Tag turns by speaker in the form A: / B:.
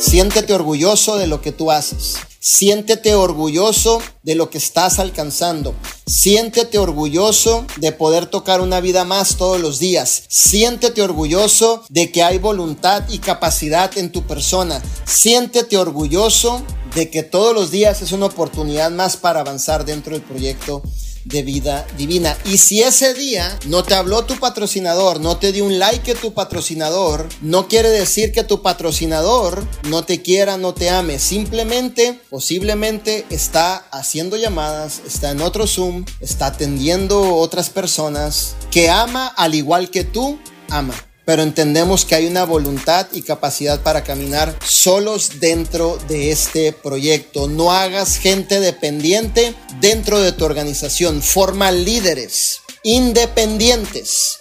A: Siéntete orgulloso de lo que tú haces. Siéntete orgulloso de lo que estás alcanzando. Siéntete orgulloso de poder tocar una vida más todos los días. Siéntete orgulloso de que hay voluntad y capacidad en tu persona. Siéntete orgulloso de que todos los días es una oportunidad más para avanzar dentro del proyecto de vida divina. Y si ese día no te habló tu patrocinador, no te dio un like tu patrocinador, no quiere decir que tu patrocinador no te quiera, no te ame. Simplemente, posiblemente está haciendo llamadas, está en otro Zoom, está atendiendo otras personas que ama al igual que tú ama pero entendemos que hay una voluntad y capacidad para caminar solos dentro de este proyecto. No hagas gente dependiente dentro de tu organización, forma líderes independientes